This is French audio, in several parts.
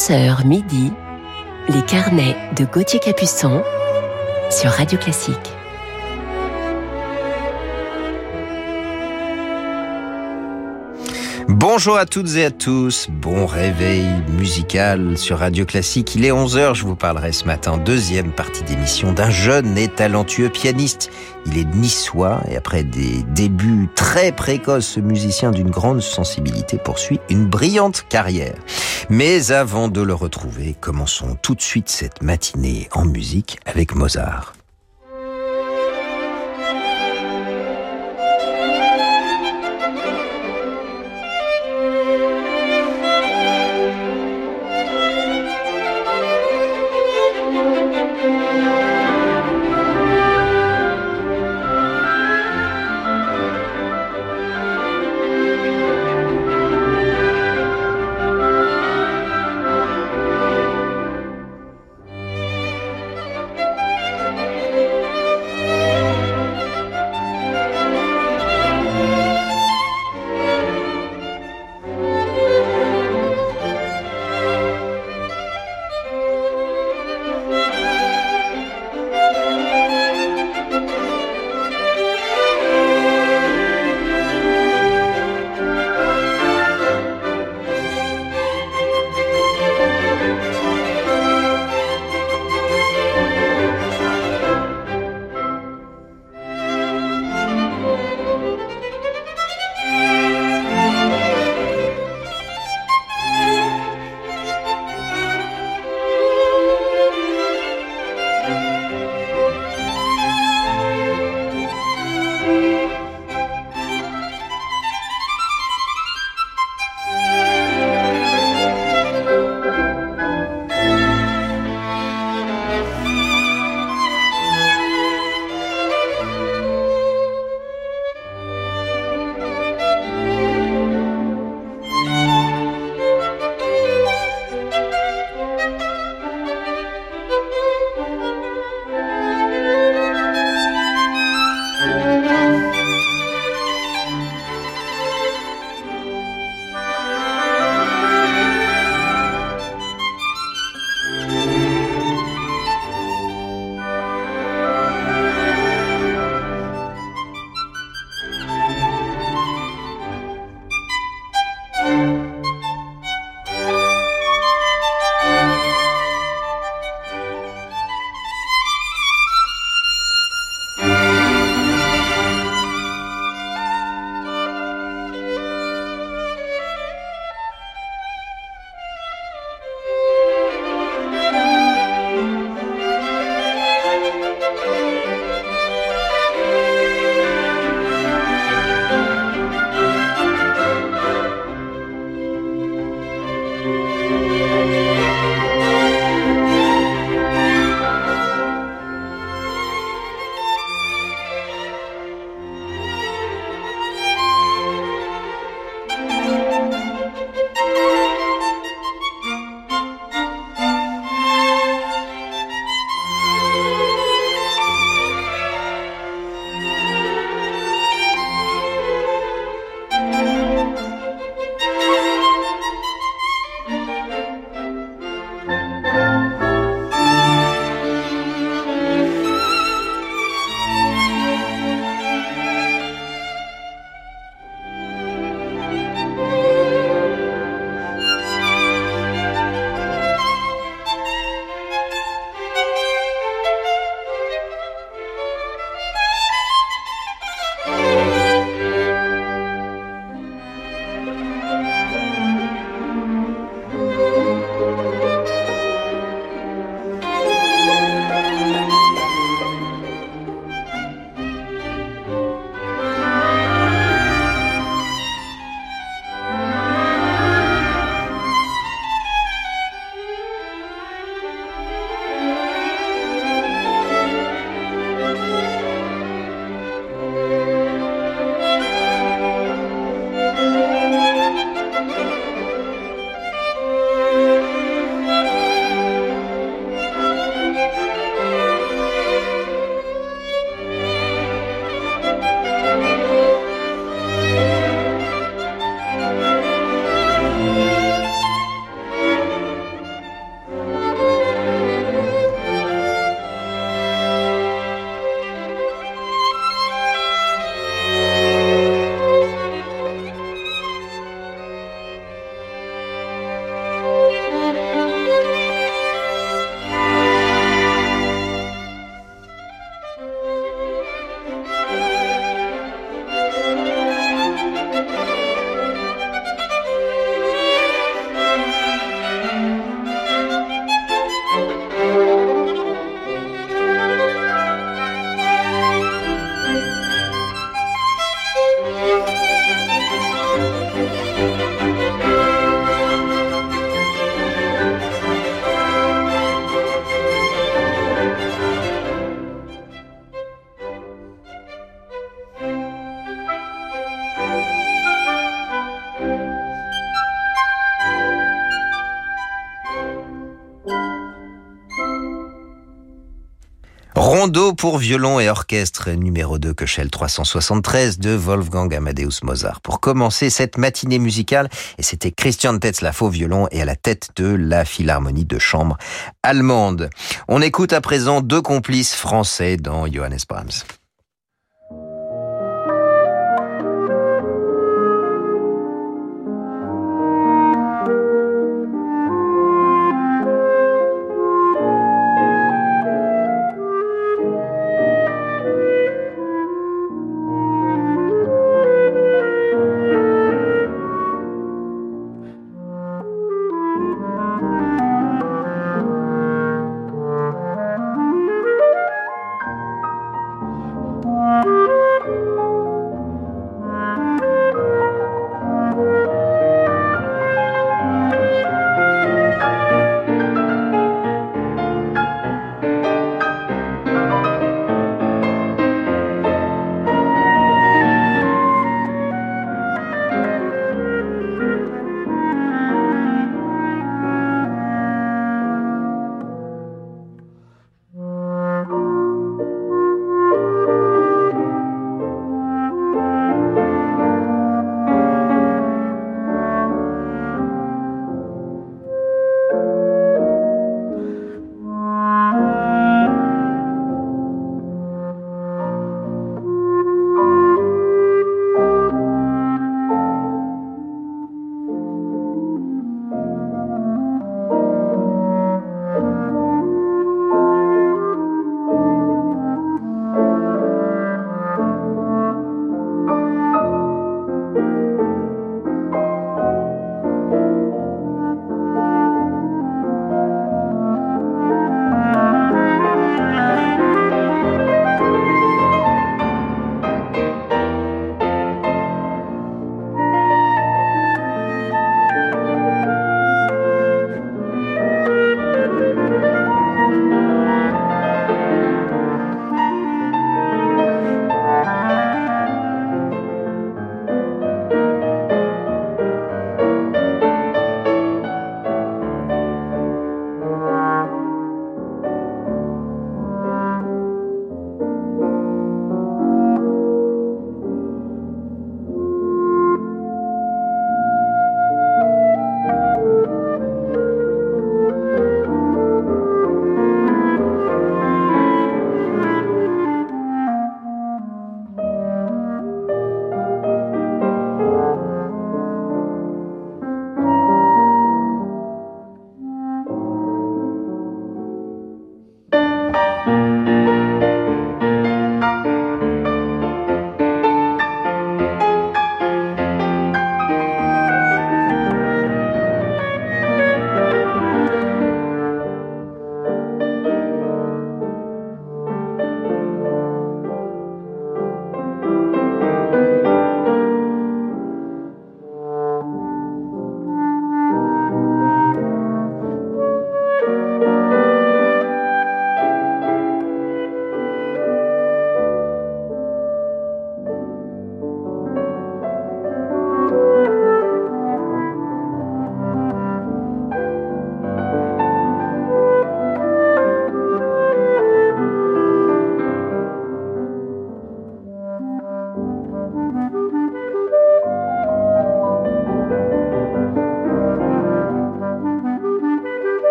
11h midi, les carnets de Gauthier Capuçon sur Radio Classique. Bonjour à toutes et à tous, bon réveil musical sur Radio Classique. Il est 11h, je vous parlerai ce matin, deuxième partie d'émission, d'un jeune et talentueux pianiste. Il est niçois et après des débuts très précoces, ce musicien d'une grande sensibilité poursuit une brillante carrière. Mais avant de le retrouver, commençons tout de suite cette matinée en musique avec Mozart. Pour violon et orchestre numéro 2 Köchel 373 de Wolfgang Amadeus Mozart. Pour commencer cette matinée musicale, et c'était Christian Tetzlaff au violon et à la tête de la Philharmonie de chambre allemande. On écoute à présent deux complices français dans Johannes Brahms.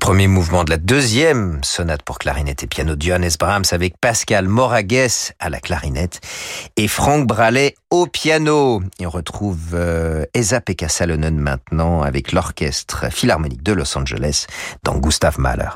Premier mouvement de la deuxième sonate pour clarinette et piano de Johannes Brahms avec Pascal Moragues à la clarinette et Franck Bralet au piano. Et on retrouve euh, Esa-Pekka Salonen maintenant avec l'orchestre philharmonique de Los Angeles dans Gustav Mahler.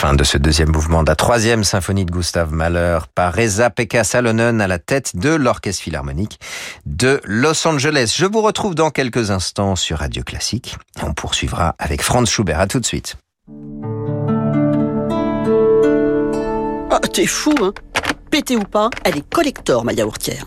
Fin de ce deuxième mouvement de la troisième symphonie de Gustav Mahler par Reza-Pekka Salonen à la tête de l'Orchestre Philharmonique de Los Angeles. Je vous retrouve dans quelques instants sur Radio Classique. On poursuivra avec Franz Schubert. À tout de suite. Ah, t'es fou, hein Pété ou pas, elle est collector, ma yaourtière.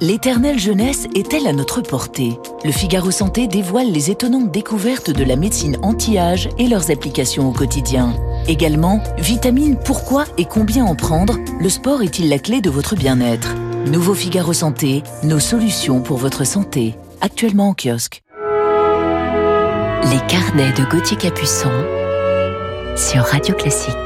L'éternelle jeunesse est-elle à notre portée? Le Figaro Santé dévoile les étonnantes découvertes de la médecine anti-âge et leurs applications au quotidien. Également, vitamines, pourquoi et combien en prendre? Le sport est-il la clé de votre bien-être? Nouveau Figaro Santé, nos solutions pour votre santé. Actuellement en kiosque. Les carnets de Gauthier Capuçon sur Radio Classique.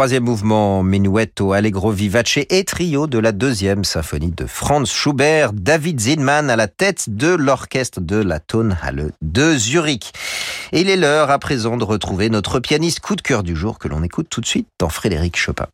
Troisième mouvement, Menuetto, Allegro Vivace et trio de la deuxième symphonie de Franz Schubert, David Zinman à la tête de l'orchestre de la Tonhalle de Zurich. Il est l'heure à présent de retrouver notre pianiste coup de cœur du jour que l'on écoute tout de suite dans Frédéric Chopin.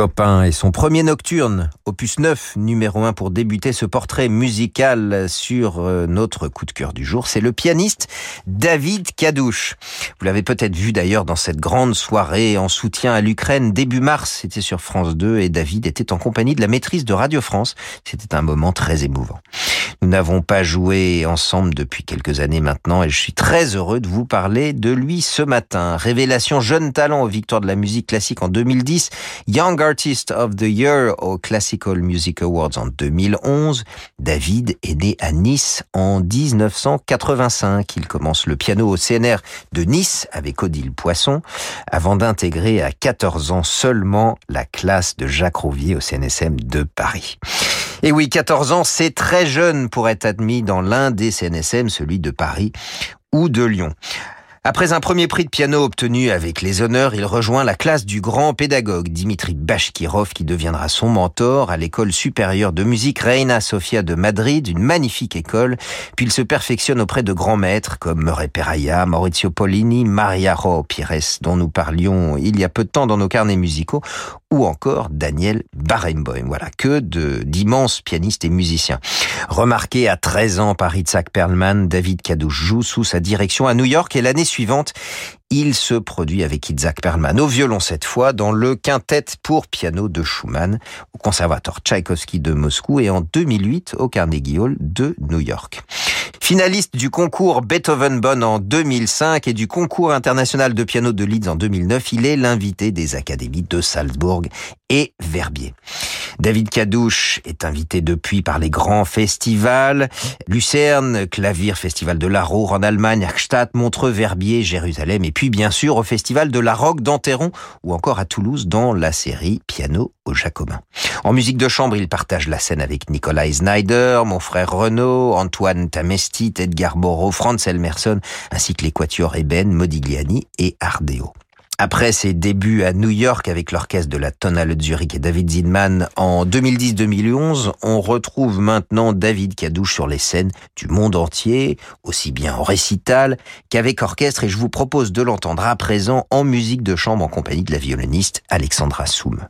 Chopin et son premier nocturne, opus 9, numéro 1 pour débuter ce portrait musical sur euh, notre coup de cœur du jour, c'est le pianiste David Kadouche. Vous l'avez peut-être vu d'ailleurs dans cette grande soirée en soutien à l'Ukraine début mars, c'était sur France 2 et David était en compagnie de la maîtrise de Radio France. C'était un moment très émouvant. Nous n'avons pas joué ensemble depuis quelques années maintenant et je suis très heureux de vous parler de lui ce matin. Révélation jeune talent aux victoires de la musique classique en 2010, Young Artist of the Year aux Classical Music Awards en 2011. David est né à Nice en 1985. Il commence le piano au CNR de Nice avec Odile Poisson avant d'intégrer à 14 ans seulement la classe de Jacques Rouvier au CNSM de Paris. Et oui, 14 ans, c'est très jeune pour être admis dans l'un des CNSM, celui de Paris ou de Lyon. Après un premier prix de piano obtenu avec les honneurs, il rejoint la classe du grand pédagogue Dimitri Bashkirov qui deviendra son mentor à l'école supérieure de musique Reina Sofia de Madrid, une magnifique école. Puis il se perfectionne auprès de grands maîtres comme Murray Peraya, Maurizio Pollini, Maria Ro Pires, dont nous parlions il y a peu de temps dans nos carnets musicaux, ou encore Daniel Barenboim. Voilà, que de d'immenses pianistes et musiciens. Remarqué à 13 ans par Itzhak Perlman, David Kadouche joue sous sa direction à New York et l'année suivante, il se produit avec Itzhak Perlman au violon cette fois dans le quintet pour piano de Schumann au conservatoire Tchaïkovski de Moscou et en 2008 au Carnegie Hall de New York. Finaliste du concours Beethoven Bonn en 2005 et du concours international de piano de Leeds en 2009, il est l'invité des académies de Salzbourg et Verbier. David Cadouche est invité depuis par les grands festivals, Lucerne, Clavier Festival de la Roure en Allemagne, Achstatt, Montreux, Verbier, Jérusalem, et puis bien sûr au Festival de la Roque d'Anteron ou encore à Toulouse dans la série Piano au Jacobin. En musique de chambre, il partage la scène avec Nicolas Snyder, mon frère Renaud, Antoine Tamestit, Edgar Moreau, Franz Elmerson, ainsi que les quatuors Eben, Modigliani et Ardeo. Après ses débuts à New York avec l'orchestre de la Tonale Zurich et David Zinman en 2010-2011, on retrouve maintenant David Cadouche sur les scènes du monde entier, aussi bien en récital qu'avec orchestre, et je vous propose de l'entendre à présent en musique de chambre en compagnie de la violoniste Alexandra Soum.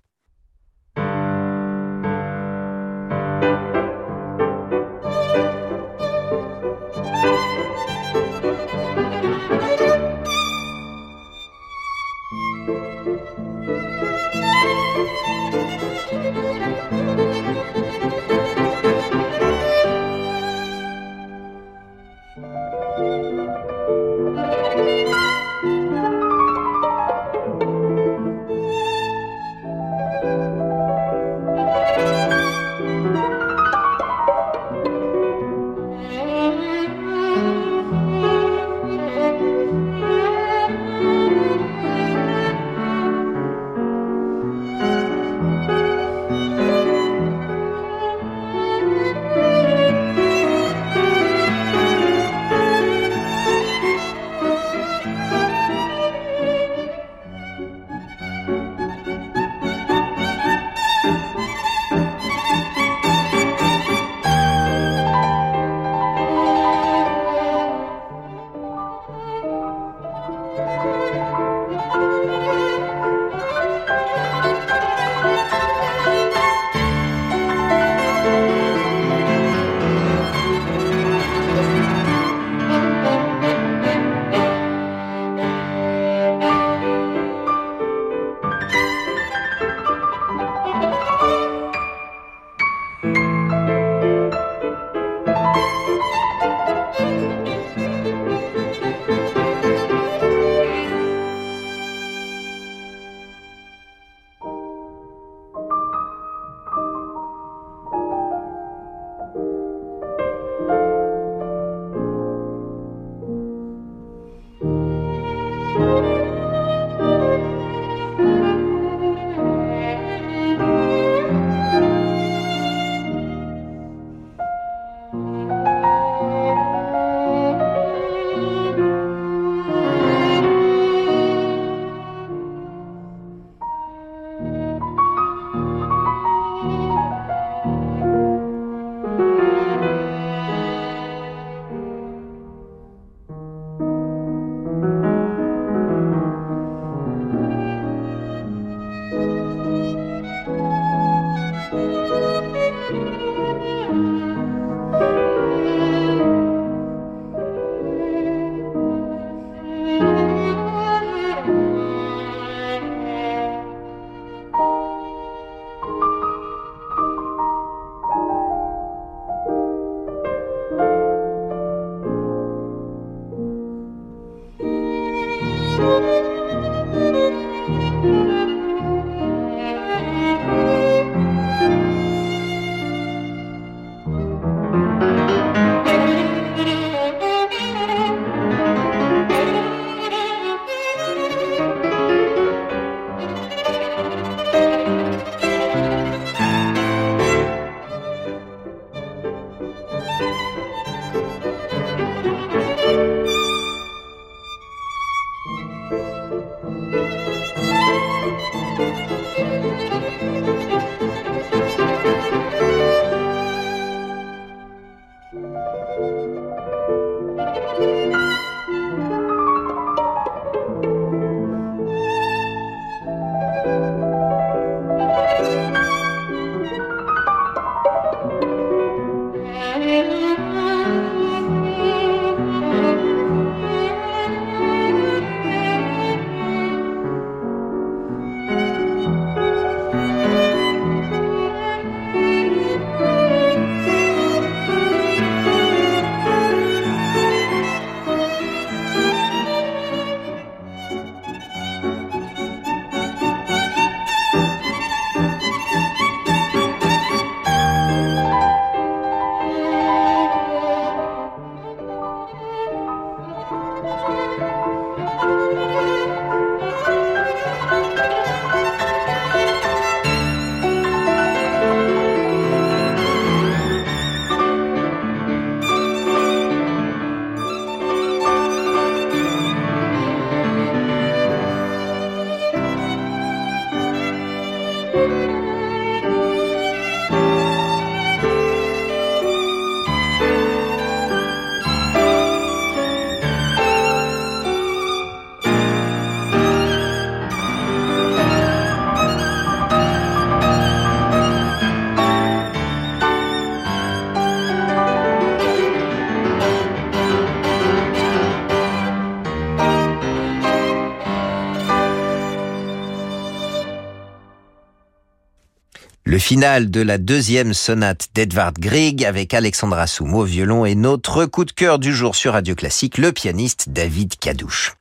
Le final de la deuxième sonate d'Edvard Grieg avec Alexandra Soumo au violon et notre coup de cœur du jour sur Radio Classique, le pianiste David Kadouche.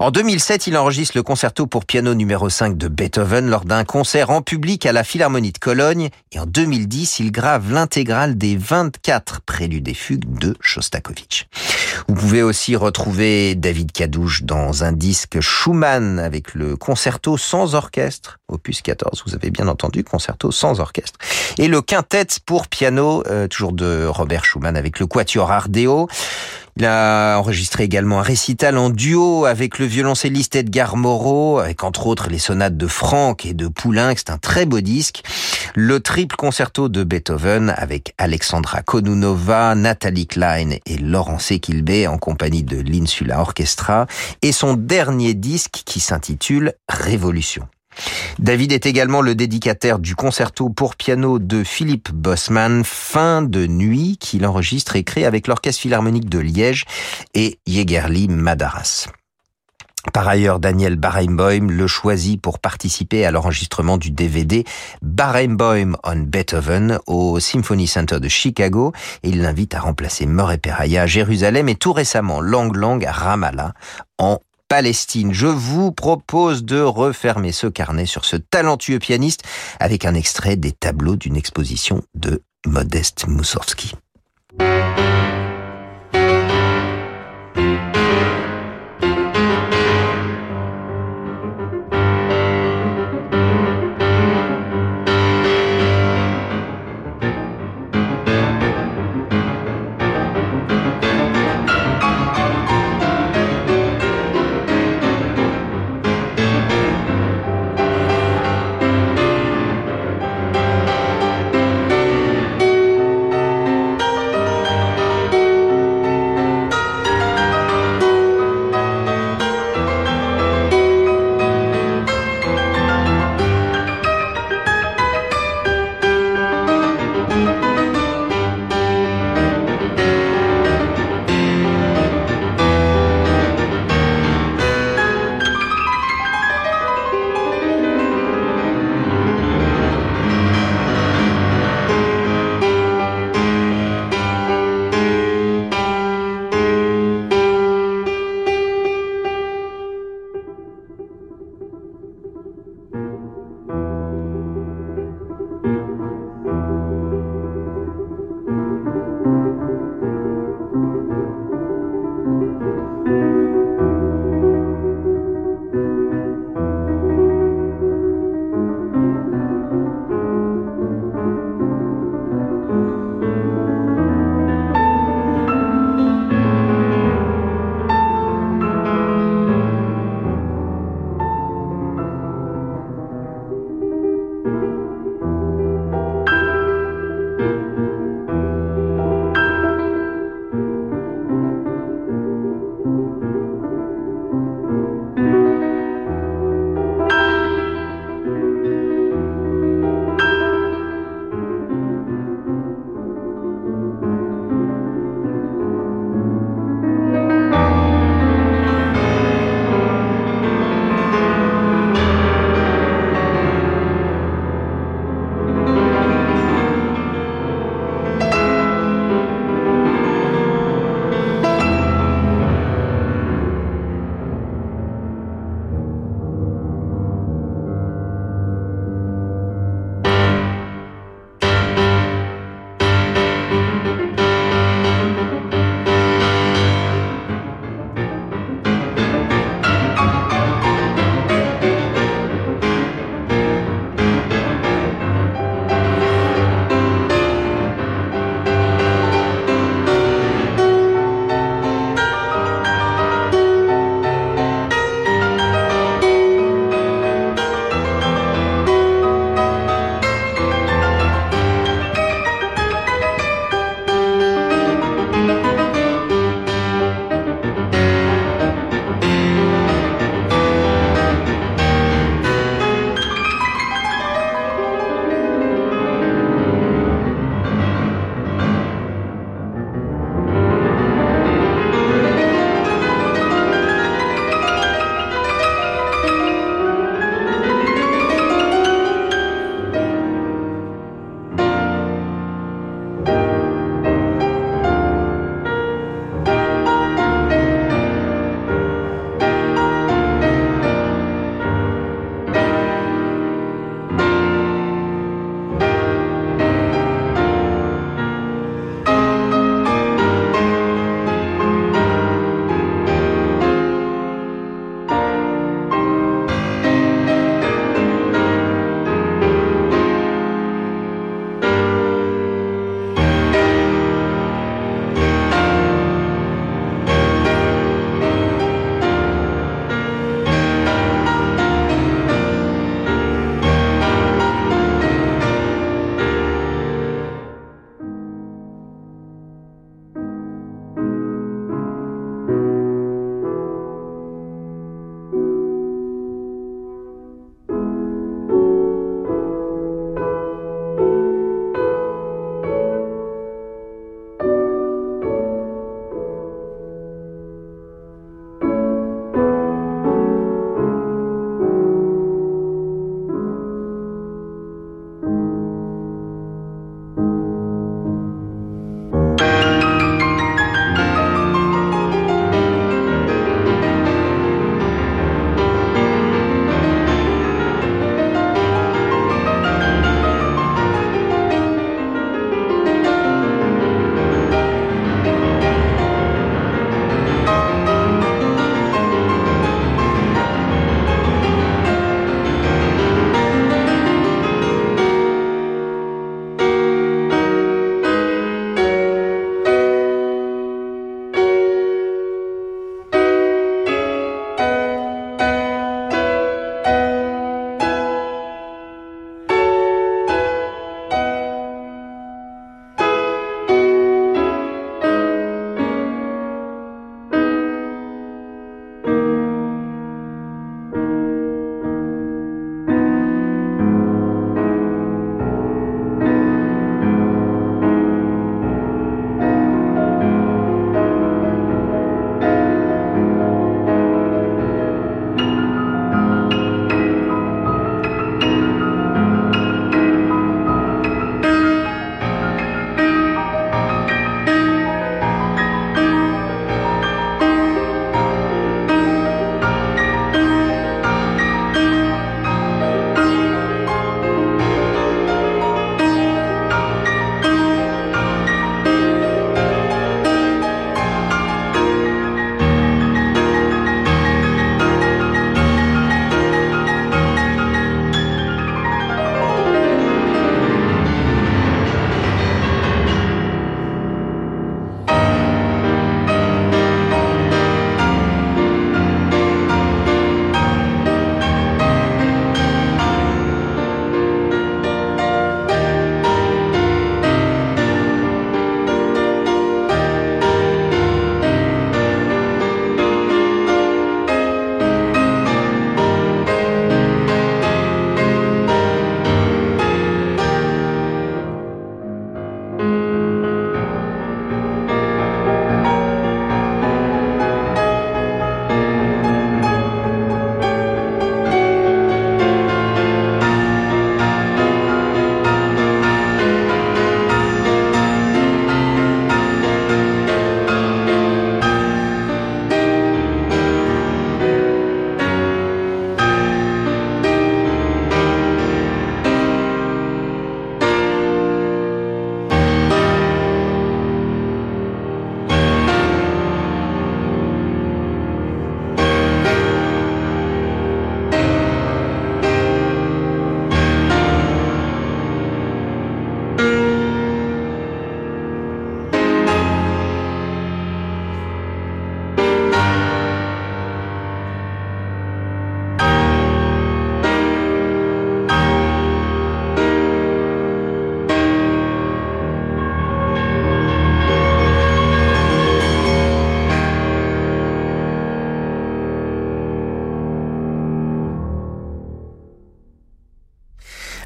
En 2007, il enregistre le concerto pour piano numéro 5 de Beethoven lors d'un concert en public à la Philharmonie de Cologne. Et en 2010, il grave l'intégrale des 24 préludes et fugues de Shostakovich. Vous pouvez aussi retrouver David Kadouche dans un disque Schumann avec le concerto sans orchestre, opus 14, vous avez bien entendu, concerto sans orchestre. Et le quintet pour piano, euh, toujours de Robert Schumann avec le quatuor Ardeo. Il a enregistré également un récital en duo avec le violoncelliste Edgar Moreau, avec entre autres les sonates de Franck et de Poulenc. C'est un très beau disque. Le triple concerto de Beethoven avec Alexandra Konunova, Nathalie Klein et Laurent Sekilbe en compagnie de l'Insula Orchestra. Et son dernier disque qui s'intitule Révolution. David est également le dédicataire du concerto pour piano de Philippe Bossman, Fin de nuit, qu'il enregistre et crée avec l'Orchestre Philharmonique de Liège et Jägerli Madaras. Par ailleurs, Daniel Barenboim le choisit pour participer à l'enregistrement du DVD Barenboim on Beethoven au Symphony Center de Chicago et il l'invite à remplacer Murray Peraya à Jérusalem et tout récemment Lang Lang à Ramallah en Palestine. Je vous propose de refermer ce carnet sur ce talentueux pianiste avec un extrait des tableaux d'une exposition de Modeste Moussorski.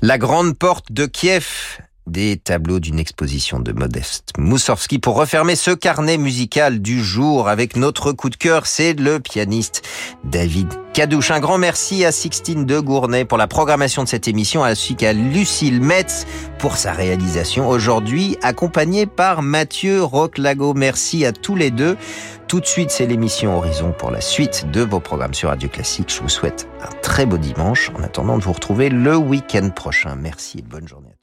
La grande porte de Kiev, des tableaux d'une exposition de Modeste Moussorski pour refermer ce carnet musical du jour avec notre coup de cœur, c'est le pianiste David Cadouche. Un grand merci à Sixtine de Gournay pour la programmation de cette émission, ainsi qu'à Lucille Metz pour sa réalisation aujourd'hui, accompagnée par Mathieu Roclago. Merci à tous les deux. Tout de suite, c'est l'émission Horizon pour la suite de vos programmes sur Radio Classique. Je vous souhaite un très beau dimanche en attendant de vous retrouver le week-end prochain. Merci et bonne journée.